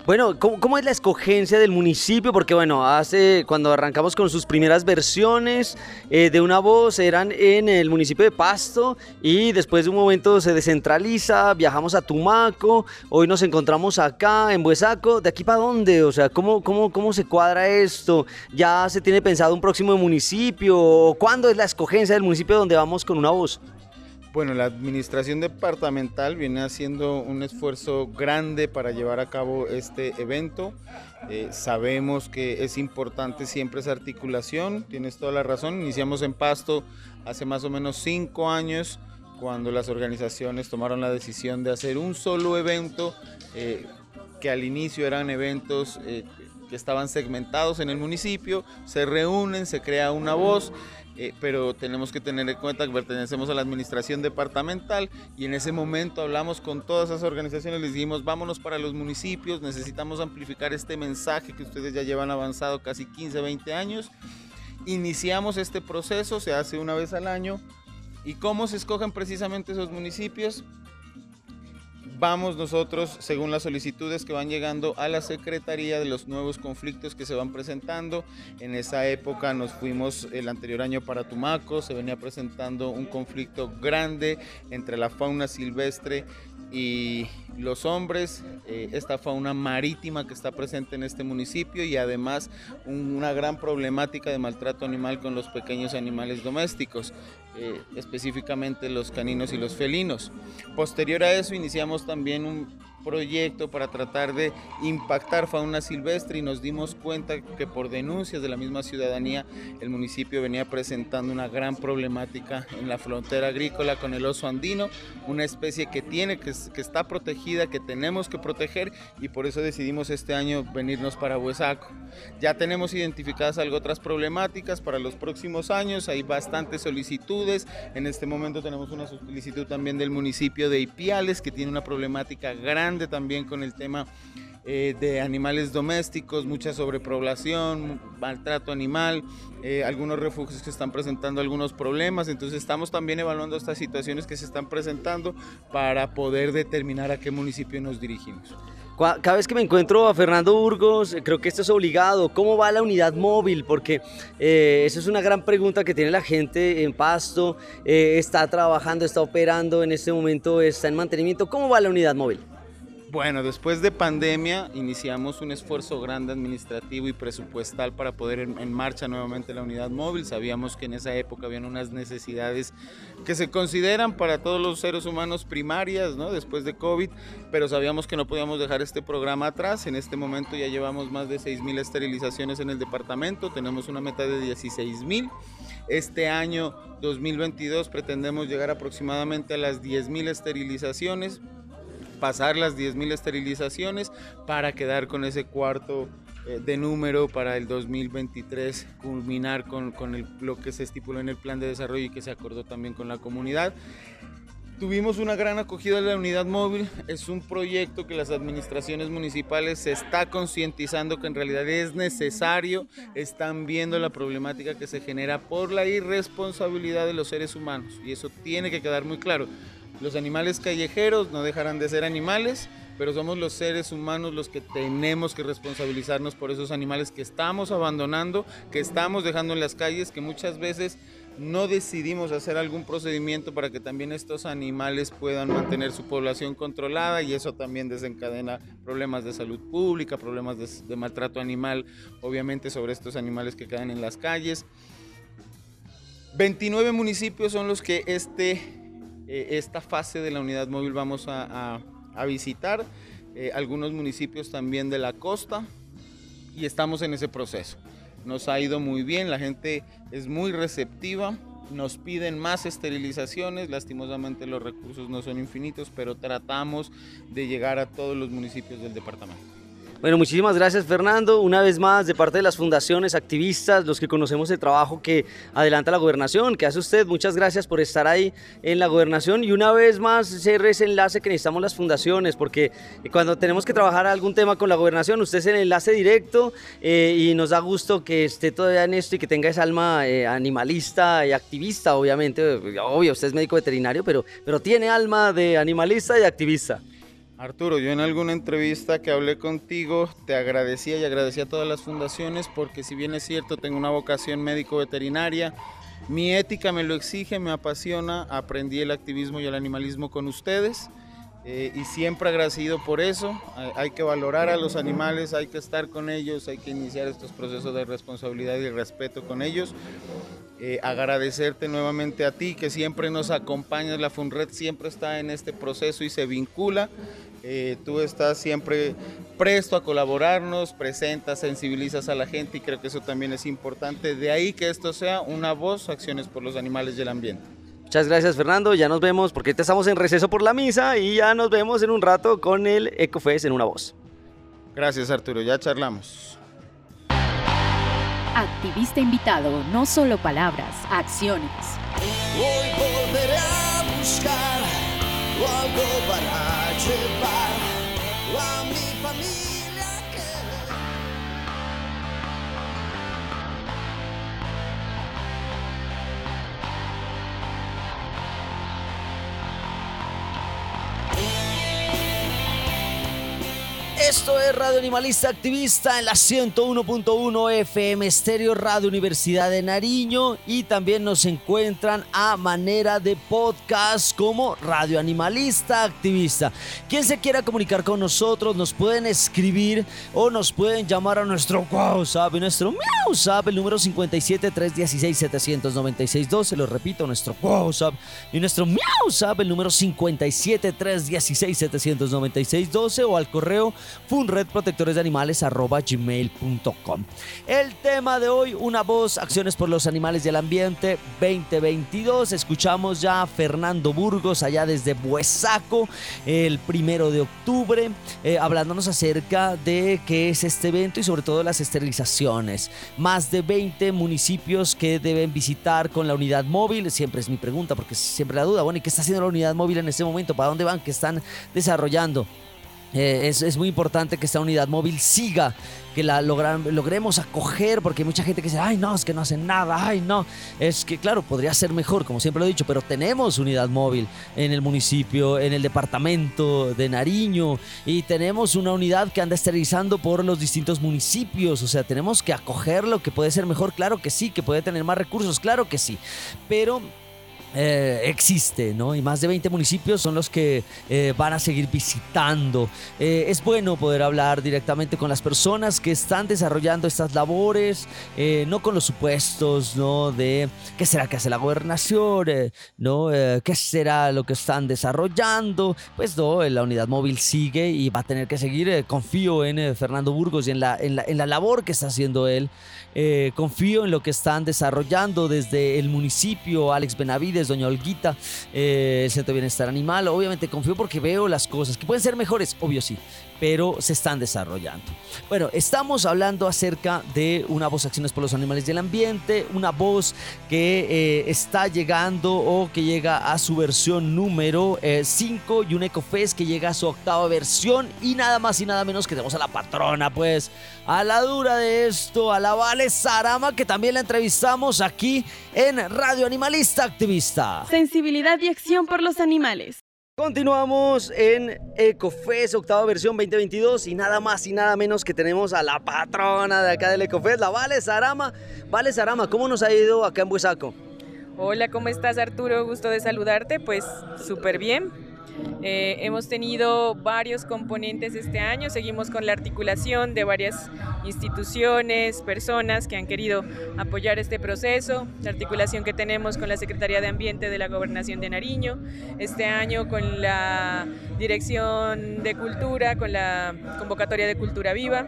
Speaker 1: Bueno, ¿cómo, es la escogencia del municipio? Porque bueno, hace cuando arrancamos con sus primeras versiones eh, de una voz eran en el municipio de Pasto y después de un momento se descentraliza, viajamos a Tumaco, hoy nos encontramos acá en Buesaco, ¿de aquí para dónde? O sea, ¿cómo, cómo, cómo se cuadra esto? ¿Ya se tiene pensado un próximo municipio? ¿Cuándo es la escogencia del municipio donde vamos con una voz?
Speaker 3: Bueno, la administración departamental viene haciendo un esfuerzo grande para llevar a cabo este evento. Eh, sabemos que es importante siempre esa articulación, tienes toda la razón. Iniciamos en Pasto hace más o menos cinco años cuando las organizaciones tomaron la decisión de hacer un solo evento, eh, que al inicio eran eventos eh, que estaban segmentados en el municipio, se reúnen, se crea una voz eh, pero tenemos que tener en cuenta que pertenecemos a la administración departamental y en ese momento hablamos con todas esas organizaciones, les dijimos vámonos para los municipios, necesitamos amplificar este mensaje que ustedes ya llevan avanzado casi 15, 20 años. Iniciamos este proceso, se hace una vez al año. ¿Y cómo se escogen precisamente esos municipios? Vamos nosotros, según las solicitudes que van llegando a la Secretaría de los nuevos conflictos que se van presentando. En esa época nos fuimos el anterior año para Tumaco, se venía presentando un conflicto grande entre la fauna silvestre y los hombres, eh, esta fauna marítima que está presente en este municipio y además una gran problemática de maltrato animal con los pequeños animales domésticos, eh, específicamente los caninos y los felinos. Posterior a eso iniciamos también un proyecto para tratar de impactar fauna silvestre y nos dimos cuenta que por denuncias de la misma ciudadanía el municipio venía presentando una gran problemática en la frontera agrícola con el oso andino, una especie que tiene que, que está protegida, que tenemos que proteger y por eso decidimos este año venirnos para Huesaco. Ya tenemos identificadas algo otras problemáticas para los próximos años, hay bastantes solicitudes, en este momento tenemos una solicitud también del municipio de Ipiales que tiene una problemática grande también con el tema eh, de animales domésticos, mucha sobrepoblación, maltrato animal, eh, algunos refugios que están presentando algunos problemas. Entonces estamos también evaluando estas situaciones que se están presentando para poder determinar a qué municipio nos dirigimos.
Speaker 1: Cada vez que me encuentro a Fernando Burgos, creo que esto es obligado. ¿Cómo va la unidad móvil? Porque eh, esa es una gran pregunta que tiene la gente en Pasto. está trabajando, está operando en este momento, está en mantenimiento. ¿Cómo va la unidad móvil?
Speaker 3: Bueno, después de pandemia iniciamos un esfuerzo grande administrativo y presupuestal para poder en, marcha nuevamente la unidad móvil. Sabíamos que en esa época habían unas necesidades que se consideran para todos los seres humanos primarias, ¿no? Después de COVID, pero sabíamos que no podíamos dejar este programa atrás. En este momento ya llevamos más de 6.000 esterilizaciones en el departamento, tenemos una meta de 16.000 Este año 2022 pretendemos llegar aproximadamente a las 10.000 esterilizaciones, pasar las 10.000 esterilizaciones para quedar con ese cuarto eh, de número para el 2023, culminar con, con lo que se estipuló en el plan de desarrollo y que se acordó también con la comunidad. Tuvimos una gran acogida de la unidad móvil. Es un proyecto que las administraciones municipales se está concientizando que en realidad es necesario. Están viendo la problemática que se genera por la irresponsabilidad de los seres humanos. Y eso tiene que quedar muy claro. Los animales callejeros no dejarán de ser animales, pero somos los seres humanos los que tenemos que responsabilizarnos por esos animales que estamos abandonando, que estamos dejando en las calles, que muchas veces no decidimos hacer algún procedimiento para que también estos animales puedan mantener su población controlada y eso también desencadena problemas de salud pública, problemas de, maltrato animal, obviamente sobre estos animales que quedan en las calles. 29 municipios son los que este, eh, esta fase de la unidad móvil vamos a, visitar, eh, algunos municipios también de la costa. Y estamos en ese proceso. Nos ha ido muy bien, la gente es muy receptiva, nos piden más esterilizaciones, lastimosamente los recursos no son infinitos, pero tratamos de llegar a todos los municipios del departamento.
Speaker 1: Bueno, muchísimas gracias Fernando. Una vez más, de parte de las fundaciones, activistas, los que conocemos el trabajo que adelanta la gobernación, que hace usted, muchas gracias por estar ahí en la gobernación. Y una vez más, cierre ese enlace que necesitamos las fundaciones, porque cuando tenemos que trabajar algún tema con la gobernación, usted es el enlace directo eh, y nos da gusto que esté todavía en esto y que tenga esa alma eh, animalista y activista, obviamente. Obvio, usted es médico veterinario, pero, pero tiene alma de animalista y activista.
Speaker 3: Arturo, yo en alguna entrevista que hablé contigo te agradecía y agradecía a todas las fundaciones porque si bien es cierto tengo una vocación médico-veterinaria, mi ética me lo exige, me apasiona, aprendí el activismo y el animalismo con ustedes eh, y siempre agradecido por eso. Hay, que valorar a los animales, hay que estar con ellos, hay que iniciar estos procesos de responsabilidad y respeto con ellos. Eh, agradecerte nuevamente a ti que siempre nos acompañas, la FUNRED siempre está en este proceso y se vincula eh, tú estás siempre presto a colaborarnos, presentas, sensibilizas a la gente y creo que eso también es importante. De ahí que esto sea una voz, acciones por los animales y el ambiente.
Speaker 1: Muchas gracias Fernando, ya nos vemos porque ahorita estamos en receso por la misa y ya nos vemos en un rato con el Ecofest en una voz.
Speaker 3: Gracias Arturo, ya charlamos.
Speaker 4: Activista invitado, no solo palabras, acciones.
Speaker 5: Hoy volveré a buscar algo para llevar a
Speaker 1: Esto es Radio Animalista Activista en la 101.1 FM Estéreo Radio Universidad de Nariño y también nos encuentran a manera de podcast como Radio Animalista Activista. Quien se quiera comunicar con nosotros nos pueden escribir o nos pueden llamar a nuestro WhatsApp, nuestro WhatsApp, el número 57 316 796 se lo repito, nuestro WhatsApp y nuestro WhatsApp, el número 57 316 796 12 o al correo funredprotectoresdeanimales.gmail.com El tema de hoy, una voz, acciones por los animales y el ambiente 2022. Escuchamos ya a Fernando Burgos allá desde Buesaco el primero de octubre, eh, hablándonos acerca de qué es este evento y sobre todo las esterilizaciones. Más de 20 municipios que deben visitar con la unidad móvil. Siempre es mi pregunta porque siempre la duda, bueno, ¿y qué está haciendo la unidad móvil en este momento? ¿Para dónde van? ¿Qué están desarrollando? Eh, es, muy importante que esta unidad móvil siga, que la logremos acoger, porque hay mucha gente que dice, ay no, es que no hacen nada, ay no. Es que claro, podría ser mejor, como siempre lo he dicho, pero tenemos unidad móvil en el municipio, en el departamento de Nariño, y tenemos una unidad que anda esterilizando por los distintos municipios, o sea, tenemos que acogerlo, que puede ser mejor, claro que sí, que puede tener más recursos, claro que sí, pero eh, existe, ¿no? Y más de 20 municipios son los que eh, van a seguir visitando. Eh, es bueno poder hablar directamente con las personas que están desarrollando estas labores, no con los supuestos, ¿no? De qué será que hace la gobernación, ¿no? ¿Qué será lo que están desarrollando? Pues no, la unidad móvil sigue y va a tener que seguir. confío en Fernando Burgos y en la, en la, en la labor que está haciendo él. confío en lo que están desarrollando desde el municipio, Alex Benavides Doña Olguita, eh, Centro Bienestar Animal. Obviamente confío porque veo las cosas que pueden ser mejores, obvio sí, pero se están desarrollando. Bueno, estamos hablando acerca de una voz Acciones por los Animales del Ambiente, una voz que eh, está llegando o que llega a su versión número 5 eh, y un EcoFest que llega a su octava versión y nada más y nada menos que tenemos a la patrona, pues, a la dura de esto, a la Vale Sarama, que también la entrevistamos aquí en Radio Animalista Activista.
Speaker 2: Sensibilidad y acción por los animales.
Speaker 1: Continuamos en EcoFest, octava versión 2022 y nada más y nada menos que tenemos a la patrona de acá del EcoFest, la Vale Sarama. Vale Sarama, ¿cómo nos ha ido acá en Buesaco?
Speaker 6: Hola, ¿cómo estás Arturo? Gusto de saludarte, pues súper bien. Eh, hemos tenido varios componentes este año, seguimos con la articulación de varias instituciones, personas que han querido apoyar este proceso, la articulación que tenemos con la Secretaría de Ambiente de la Gobernación de Nariño, este año con la Dirección de Cultura, con la convocatoria de Cultura Viva,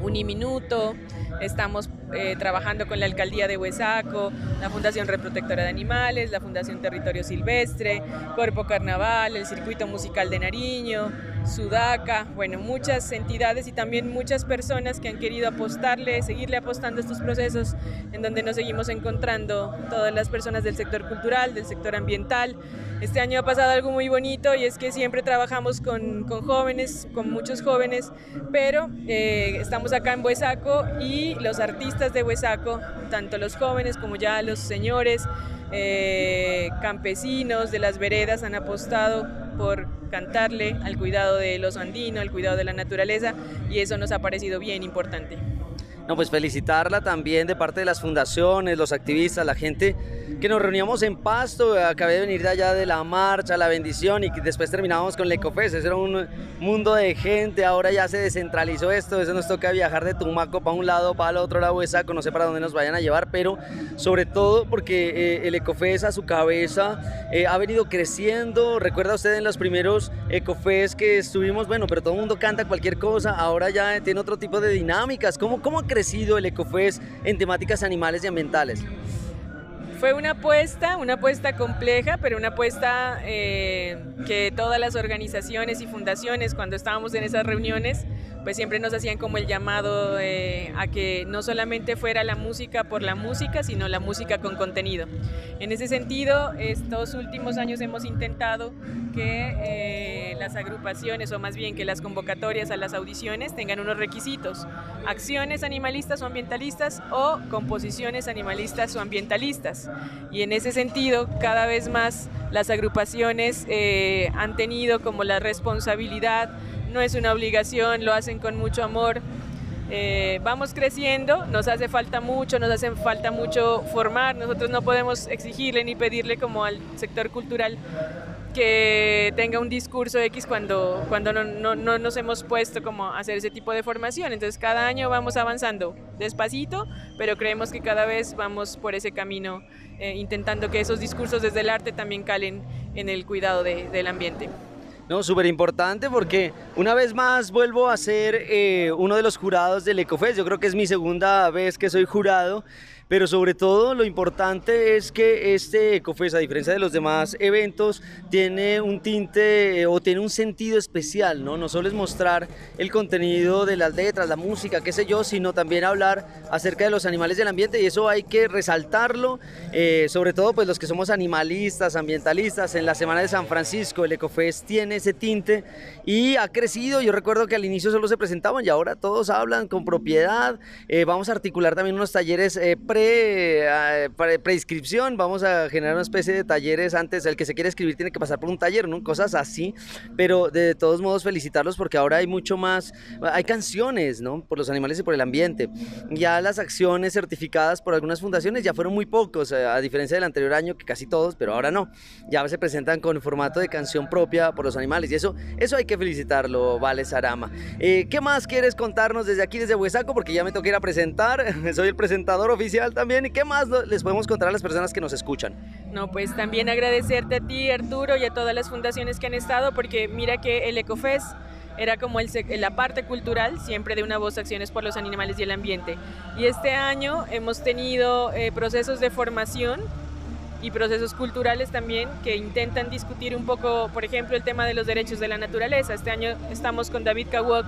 Speaker 6: Uniminuto, Estamos eh, trabajando con la Alcaldía de Huesaco, la Fundación Reprotectora de Animales, la Fundación Territorio Silvestre, Cuerpo Carnaval, el Circuito Musical de Nariño, Sudaca, bueno, muchas entidades y también muchas personas que han querido apostarle, seguirle apostando a estos procesos en donde nos seguimos encontrando todas las personas del sector cultural, del sector ambiental. Este año ha pasado algo muy bonito y es que siempre trabajamos con, con jóvenes, con muchos jóvenes, pero eh, estamos acá en Huesaco y los artistas de Huesaco, tanto los jóvenes como ya los señores, eh, campesinos de las veredas han apostado por cantarle al cuidado de los andinos, al cuidado de la naturaleza y eso nos ha parecido bien importante.
Speaker 1: No, pues felicitarla también de parte de las fundaciones, los activistas, la gente que nos reuníamos en Pasto, acabé de venir de allá de la marcha, la bendición y después terminamos con el Ecofest, eso era un mundo de gente, ahora ya se descentralizó esto, eso nos toca viajar de Tumaco para un lado, para el otro lado de Saco, no sé para dónde nos vayan a llevar, pero sobre todo porque eh, el Ecofest a su cabeza eh, ha venido creciendo, recuerda usted en los primeros Ecofest que estuvimos, bueno, pero todo el mundo canta cualquier cosa, ahora ya tiene otro tipo de dinámicas, ¿cómo, cómo crecido el Ecofest en temáticas animales y ambientales?
Speaker 6: Fue una apuesta, una apuesta compleja, pero una apuesta eh, que todas las organizaciones y fundaciones, cuando estábamos en esas reuniones, pues siempre nos hacían como el llamado eh, a que no solamente fuera la música por la música, sino la música con contenido. En ese sentido, estos últimos años hemos intentado que eh, las agrupaciones, o más bien que las convocatorias a las audiciones tengan unos requisitos, acciones animalistas o ambientalistas o composiciones animalistas o ambientalistas. Y en ese sentido, cada vez más las agrupaciones eh, han tenido como la responsabilidad no es una obligación, lo hacen con mucho amor. Eh, vamos creciendo, nos hace falta mucho, nos hace falta mucho formar, nosotros no podemos exigirle ni pedirle como al sector cultural que tenga un discurso X cuando, cuando no, no, no, nos hemos puesto como a hacer ese tipo de formación. Entonces cada año vamos avanzando despacito, pero creemos que cada vez vamos por ese camino eh, intentando que esos discursos desde el arte también calen en el cuidado de, del ambiente.
Speaker 1: No, súper importante porque una vez más vuelvo a ser eh, uno de los jurados del Ecofest. Yo creo que es mi segunda vez que soy jurado pero sobre todo lo importante es que este Ecofest, a diferencia de los demás eventos, tiene un tinte eh, o tiene un sentido especial, ¿no? No solo es mostrar el contenido de las letras, la música, qué sé yo, sino también hablar acerca de los animales del ambiente y eso hay que resaltarlo, eh, sobre todo pues los que somos animalistas, ambientalistas, en la Semana de San Francisco el Ecofest tiene ese tinte y ha crecido, yo recuerdo que al inicio solo se presentaban y ahora todos hablan con propiedad, eh, vamos a articular también unos talleres pre eh, pre- preinscripción, vamos a generar una especie de talleres antes, el que se quiere escribir tiene que pasar por un taller, ¿no? Cosas así, pero de todos modos felicitarlos porque ahora hay mucho más, hay canciones, ¿no? Por los animales y por el ambiente. Ya las acciones certificadas por algunas fundaciones ya fueron muy pocos, a diferencia del anterior año que casi todos, pero ahora no. Ya se presentan con formato de canción propia por los animales y eso, eso hay que felicitarlo, Vale Sarama. Eh, ¿Qué más quieres contarnos desde aquí, desde Huesaco? Porque ya me toca ir a presentar, (laughs) soy el presentador oficial también. ¿Y qué más les podemos contar a las personas que nos escuchan?
Speaker 6: No, pues también agradecerte a ti, Arturo, y a todas las fundaciones que han estado, porque mira que el Ecofest era como el la parte cultural siempre de una voz Acciones por los Animales y el Ambiente. Y este año hemos tenido eh, procesos de formación y procesos culturales también que intentan discutir un poco, por ejemplo, el tema de los derechos de la naturaleza. Este año estamos con David Kawok,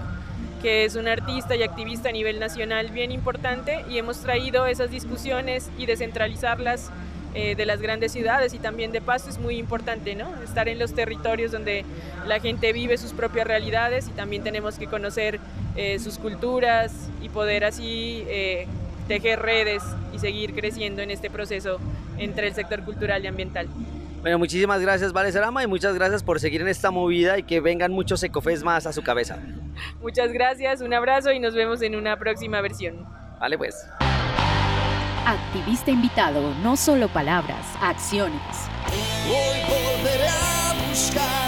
Speaker 6: que es un artista y activista a nivel nacional bien importante, y hemos traído esas discusiones y descentralizarlas eh, de las grandes ciudades y también de Pasto es muy importante, ¿no? Estar en los territorios donde la gente vive sus propias realidades y también tenemos que conocer eh, sus culturas y poder así eh, tejer redes y seguir creciendo en este proceso entre el sector cultural y ambiental.
Speaker 1: Bueno, muchísimas gracias, Vale Sarama, y muchas gracias por seguir en esta movida y que vengan muchos ecofes más a su cabeza. (laughs)
Speaker 6: Muchas gracias, un abrazo y nos vemos en una próxima versión.
Speaker 1: Vale, pues.
Speaker 4: Activista invitado, no solo palabras, acciones.
Speaker 5: Hoy volveré a buscar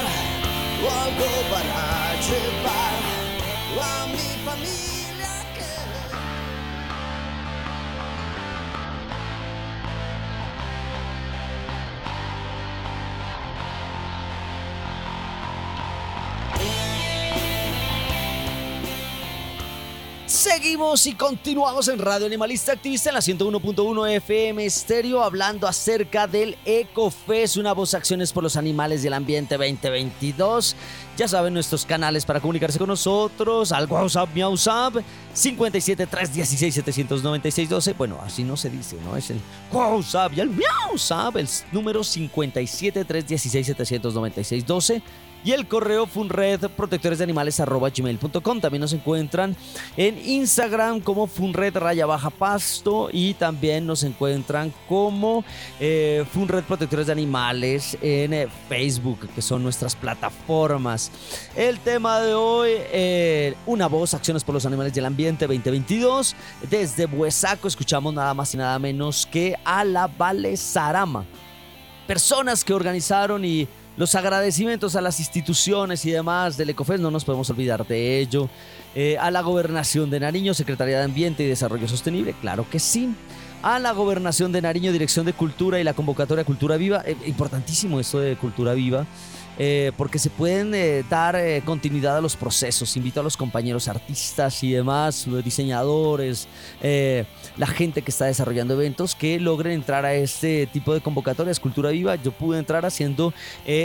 Speaker 5: algo para llevar
Speaker 1: Seguimos y continuamos en Radio Animalista Activista en la 101.1 FM Estéreo hablando acerca del EcoFest, una voz acciones por los animales y el ambiente 2022. Ya saben nuestros canales para comunicarse con nosotros, al WhatsApp, MiauSap, 57 316 796 12. Bueno, así no se dice, ¿no? Es el WhatsApp y el MiauSap, el número 57 316 796 12 y el correo funred protectores de animales arroba. También nos encuentran en Instagram como funred raya baja pasto y también nos encuentran como eh, funred protectores de animales en eh, Facebook, que son nuestras plataformas. El tema de hoy, eh, una voz, acciones por los animales del ambiente 2022. Desde Buesaco escuchamos nada más y nada menos que a la Vale Sarama personas que organizaron y los agradecimientos a las instituciones y demás del Ecofest, no nos podemos olvidar de ello. Eh, a la Gobernación de Nariño, Secretaría de Ambiente y Desarrollo Sostenible, claro que sí. A la Gobernación de Nariño, Dirección de Cultura y la convocatoria Cultura Viva. Eh, importantísimo esto de Cultura Viva. Eh, porque se pueden eh, dar eh, continuidad a los procesos. Invito a los compañeros artistas y demás, los diseñadores, la gente que está desarrollando eventos que logren entrar a este tipo de convocatorias. Cultura Viva, yo pude entrar haciendo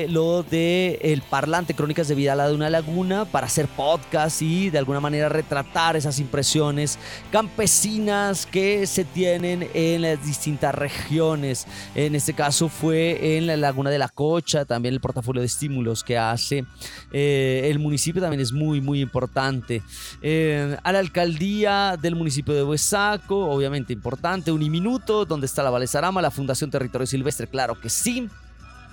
Speaker 1: lo de El Parlante, Crónicas de Vida a la de una laguna, para hacer podcast y de alguna manera retratar esas impresiones campesinas que se tienen en las distintas regiones. En este caso fue en la Laguna de la Cocha, también el portafolio de estímulos que hace eh, el municipio también es muy, muy importante. Eh, a la alcaldía del municipio de Huesaco, obviamente importante, Uniminuto, donde está la Valesarama, la Fundación Territorio Silvestre, claro que sí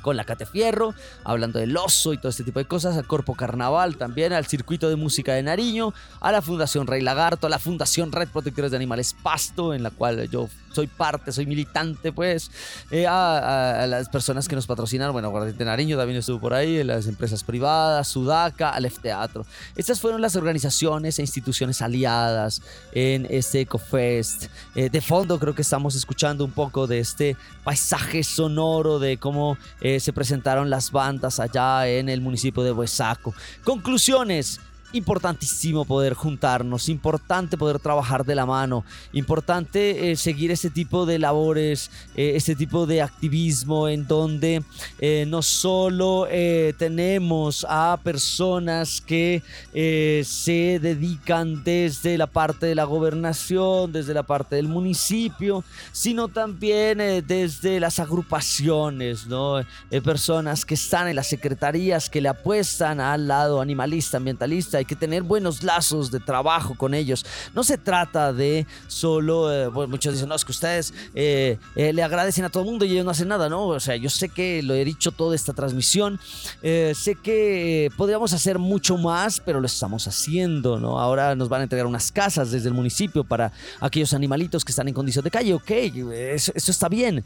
Speaker 1: con la Catefierro, hablando del oso y todo este tipo de cosas, al Corpo Carnaval también, al Circuito de Música de Nariño, a la Fundación Rey Lagarto, a la Fundación Red Protectores de Animales Pasto, en la cual yo soy parte, soy militante, pues, eh, a, a- a las personas que nos patrocinan, bueno, Guardián Nariño también estuvo por ahí, las empresas privadas, Sudaca, Aleph Teatro. Estas fueron las organizaciones e instituciones aliadas en este EcoFest. Eh, de fondo creo que estamos escuchando un poco de este paisaje sonoro de cómo eh, se presentaron las bandas allá en el municipio de Huesaco. Conclusiones. Importantísimo poder juntarnos, importante poder trabajar de la mano, importante eh, seguir este tipo de labores, eh, este tipo de activismo en donde eh, no solo eh, tenemos a personas que se dedican desde la parte de la gobernación, desde la parte del municipio, sino también desde las agrupaciones, ¿no? Personas que están en las secretarías, que le apuestan al lado animalista, ambientalista hay que tener buenos lazos de trabajo con ellos. No se trata de solo, eh, muchos dicen, no, es que ustedes eh, eh, le agradecen a todo el mundo y ellos no hacen nada, ¿no? O sea, yo sé que lo he dicho toda esta transmisión, sé que podríamos hacer mucho más, pero lo estamos haciendo, ¿no? Ahora nos van a entregar unas casas desde el municipio para aquellos animalitos que están en condición de calle, ok, eso, eso está bien.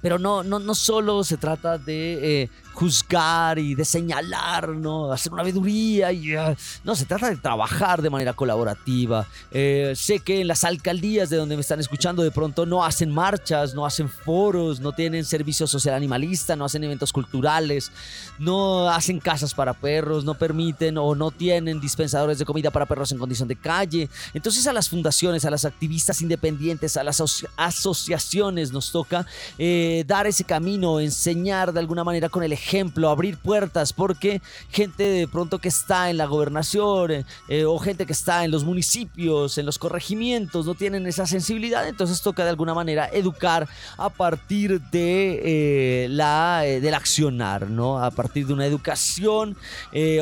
Speaker 1: pero no, no, no solo se trata de juzgar y de señalar, ¿no? Hacer una veeduría y... Ah, no, se trata de trabajar de manera colaborativa. Eh, sé que en las alcaldías de donde me están escuchando de pronto no hacen marchas, no hacen foros, no tienen servicio social animalista, no hacen eventos culturales, no hacen casas para perros, no permiten o no tienen dispensadores de comida para perros en condición de calle. Entonces a las fundaciones, a las activistas independientes, a las asociaciones nos toca eh, dar ese camino, enseñar de alguna manera con el ejemplo, abrir puertas, porque gente de pronto que está en la gobernación eh, eh, o gente que está en los municipios, en los corregimientos, no tienen esa sensibilidad, entonces toca de alguna manera educar a partir de eh, la del accionar, ¿no? A partir de una educación,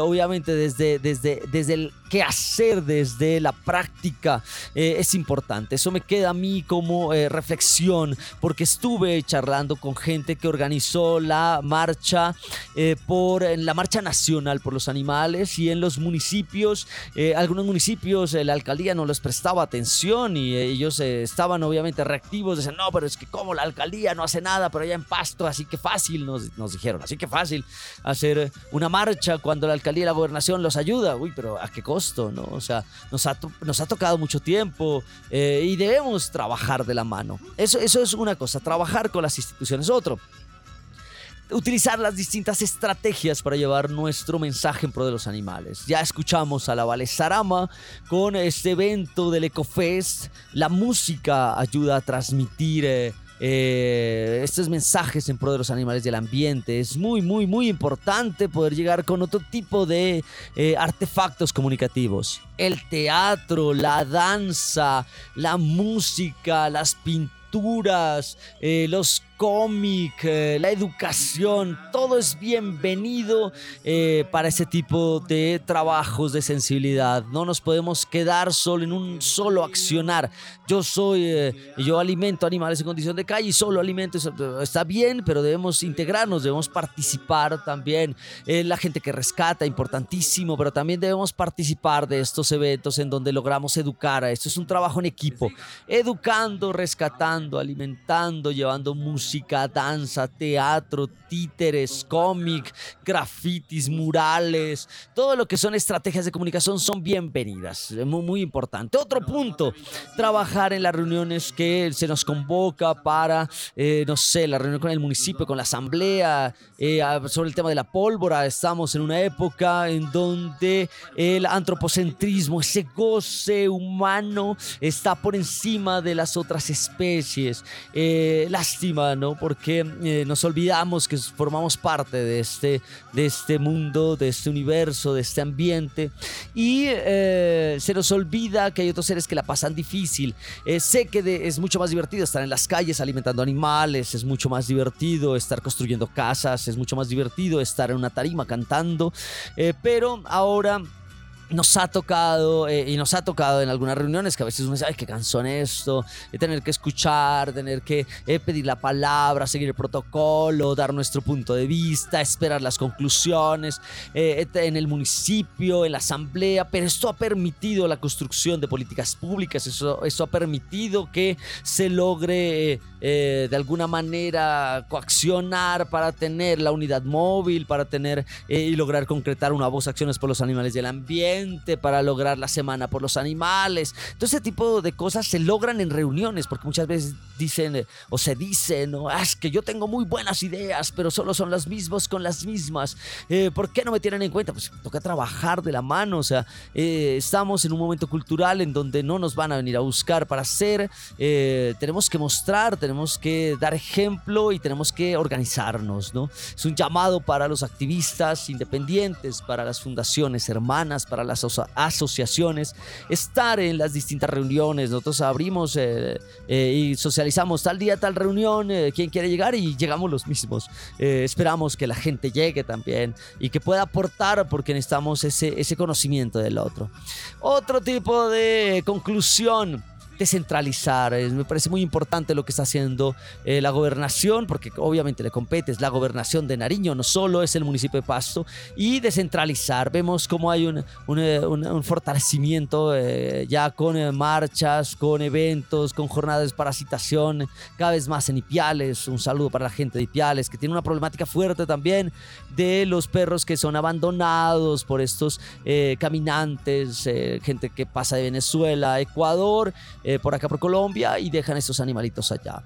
Speaker 1: obviamente desde, desde, desde el qué hacer desde la práctica es importante. Eso me queda a mí como reflexión porque estuve charlando con gente que organizó la marcha eh, por la marcha nacional por los animales y en los municipios, eh, algunos municipios eh, la alcaldía no les prestaba atención y ellos estaban obviamente reactivos, decían, no, pero es que como la alcaldía no hace nada, pero allá en Pasto, así que fácil, nos, nos dijeron, así que fácil hacer una marcha cuando la alcaldía y la gobernación los ayuda, uy, pero ¿a qué ¿no? O sea, nos ha, nos ha tocado mucho tiempo y debemos trabajar de la mano. Eso, eso es una cosa, trabajar con las instituciones otro utilizar las distintas estrategias para llevar nuestro mensaje en pro de los animales. Ya escuchamos a la Vale Sarama con este evento del EcoFest. La música ayuda a transmitir eh, eh, estos mensajes en pro de los animales del ambiente. Es muy, muy, muy importante poder llegar con otro tipo de eh, artefactos comunicativos. El teatro, la danza, la música, las pinturas, los cómic, eh, la educación, todo es bienvenido eh, para ese tipo de trabajos de sensibilidad. No nos podemos quedar solo en un solo accionar. Yo soy, eh, yo alimento animales en condición de calle y solo alimento, está bien, pero debemos integrarnos, debemos participar también. la gente que rescata, importantísimo, pero también debemos participar de estos eventos en donde logramos educar. Esto es un trabajo en equipo, educando, rescatando, alimentando, llevando música música, danza, teatro, títeres, cómic, grafitis, murales, todo lo que son estrategias de comunicación son bienvenidas. Muy, importante. Otro punto, trabajar en las reuniones que se nos convoca para, eh, no sé, la reunión con el municipio, con la asamblea, eh, sobre el tema de la pólvora. Estamos en una época en donde el antropocentrismo, ese goce humano, está por encima de las otras especies. Eh, lástima, porque eh, nos olvidamos que formamos parte de este, de este mundo, de este universo, de este ambiente. Y eh, se nos olvida que hay otros seres que la pasan difícil. Eh, sé que es mucho más divertido estar en las calles alimentando animales, es mucho más divertido estar construyendo casas, es mucho más divertido estar en una tarima cantando, pero ahora nos ha tocado, eh, y nos ha tocado en algunas reuniones que a veces uno dice, ay, qué cansón esto, de tener que escuchar, tener que eh, pedir la palabra, seguir el protocolo, dar nuestro punto de vista, esperar las conclusiones eh, en el municipio, en la asamblea, pero esto ha permitido la construcción de políticas públicas, eso, eso ha permitido que se logre de alguna manera coaccionar para tener la unidad móvil, para tener y lograr concretar una voz acciones por los animales del ambiente para lograr la semana por los animales. Todo ese tipo de cosas se logran en reuniones, porque muchas veces dicen eh, o se dicen, ¿no? Ah, es que yo tengo muy buenas ideas, pero solo son las mismas con las mismas. Eh, ¿Por qué no me tienen en cuenta? Pues toca trabajar de la mano, o sea, eh, estamos en un momento cultural en donde no nos van a venir a buscar para hacer, tenemos que mostrar, tenemos que dar ejemplo y tenemos que organizarnos, ¿no? Es un llamado para los activistas independientes, para las fundaciones hermanas, para las asociaciones, estar en las distintas reuniones. Nosotros abrimos eh, eh, y socializamos tal día, tal reunión, eh, quiere llegar y llegamos los mismos. esperamos que la gente llegue también y que pueda aportar porque necesitamos ese, ese conocimiento del otro. Otro tipo de conclusión descentralizar. me parece muy importante lo que está haciendo eh, la gobernación, porque obviamente le compete, es la gobernación de Nariño, no solo es el municipio de Pasto, y descentralizar. Vemos cómo hay un, un, fortalecimiento eh, ya con eh, marchas, con eventos, con jornadas de parasitación, cada vez más en Ipiales. Un saludo para la gente de Ipiales, que tiene una problemática fuerte también de los perros que son abandonados por estos caminantes, gente que pasa de Venezuela Ecuador. Eh, por acá por Colombia y dejan estos animalitos allá.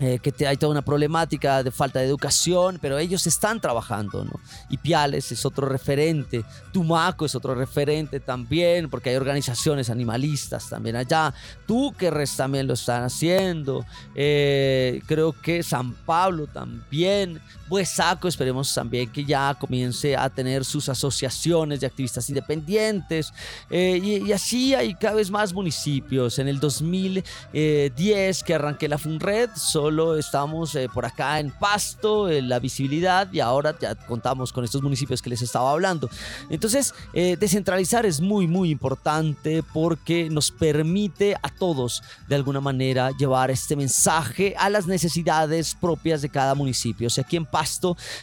Speaker 1: Eh, que hay toda una problemática de falta de educación, pero ellos están trabajando, ¿no? Y Piales es otro referente, Tumaco es otro referente también, porque hay organizaciones animalistas también allá, Túquerres también lo están haciendo, eh, creo que San Pablo también, Buesaco esperemos también que ya comience a tener sus asociaciones de activistas independientes, eh, y, y, así hay cada vez más municipios. En el 2010 que arranqué la FUNRED, solo estamos eh, por acá en Pasto, en la visibilidad, y ahora ya contamos con estos municipios que les estaba hablando. Entonces, eh, descentralizar es muy, muy importante porque nos permite a todos, de alguna manera, llevar este mensaje a las necesidades propias de cada municipio. O sea, aquí en Pasto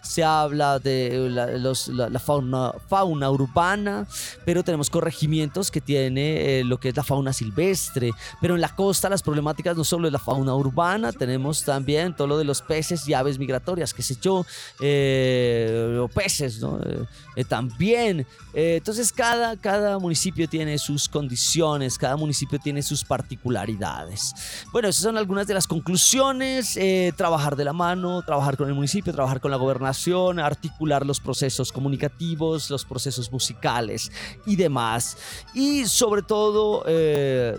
Speaker 1: se habla de la, fauna, fauna urbana, pero tenemos corregimientos que tiene eh, lo que es la fauna silvestre. Pero en la costa las problemáticas no solo es la fauna urbana, tenemos también todo lo de los peces y aves migratorias, que se echó, eh, peces, ¿no? Eh, eh, también. entonces cada, cada municipio tiene sus condiciones, cada municipio tiene sus particularidades. Bueno, esas son algunas de las conclusiones. trabajar de la mano, trabajar con el municipio, trabajar con la gobernación, articular los procesos comunicativos, los procesos musicales y demás. Y sobre todo,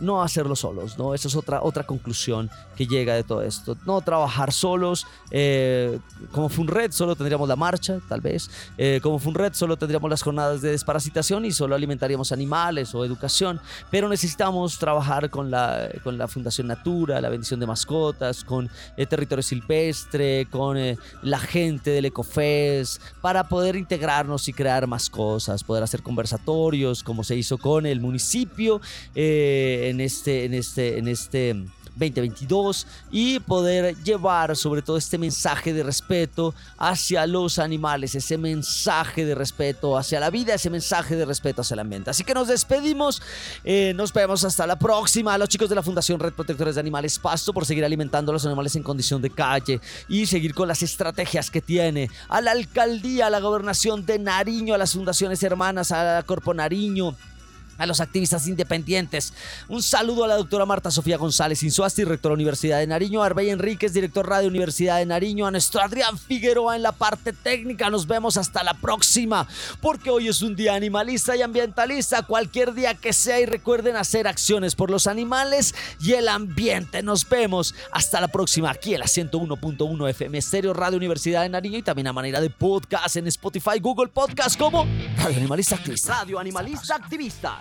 Speaker 1: no hacerlo solos, ¿no? Esa es otra, otra conclusión que llega de todo esto no trabajar solos. Eh, como FUNRED solo tendríamos la marcha, tal vez. Eh, como FUNRED solo tendríamos las jornadas de desparasitación y solo alimentaríamos animales o educación. Pero necesitamos trabajar con la, con la Fundación Natura, la bendición de mascotas, con el territorio silvestre, con eh, la gente del Ecofes, para poder integrarnos y crear más cosas, poder hacer conversatorios como se hizo con el municipio en este, en este, en este 2022 y poder llevar sobre todo este mensaje de respeto hacia los animales, ese mensaje de respeto hacia la vida, ese mensaje de respeto hacia el ambiente. Así que nos despedimos, eh, nos vemos hasta la próxima. A los chicos de la Fundación Red Protectores de Animales Pasto por seguir alimentando a los animales en condición de calle y seguir con las estrategias que tiene. A la alcaldía, a la gobernación de Nariño, a las fundaciones hermanas, a la Corpo Nariño a los activistas independientes. Un saludo a la doctora Marta Sofía González Insuasti, rectora Universidad de Nariño, Arbey Enríquez, director Radio Universidad de Nariño, a nuestro Adrián Figueroa en la parte técnica. Nos vemos hasta la próxima, porque hoy es un día animalista y ambientalista, cualquier día que sea y recuerden hacer acciones por los animales y el ambiente. Nos vemos hasta la próxima aquí en la 101.1 FM Estéreo Radio Universidad de Nariño y también a manera de podcast en Spotify, Google Podcast como Radio Animalista Activista. Radio Animalista Activista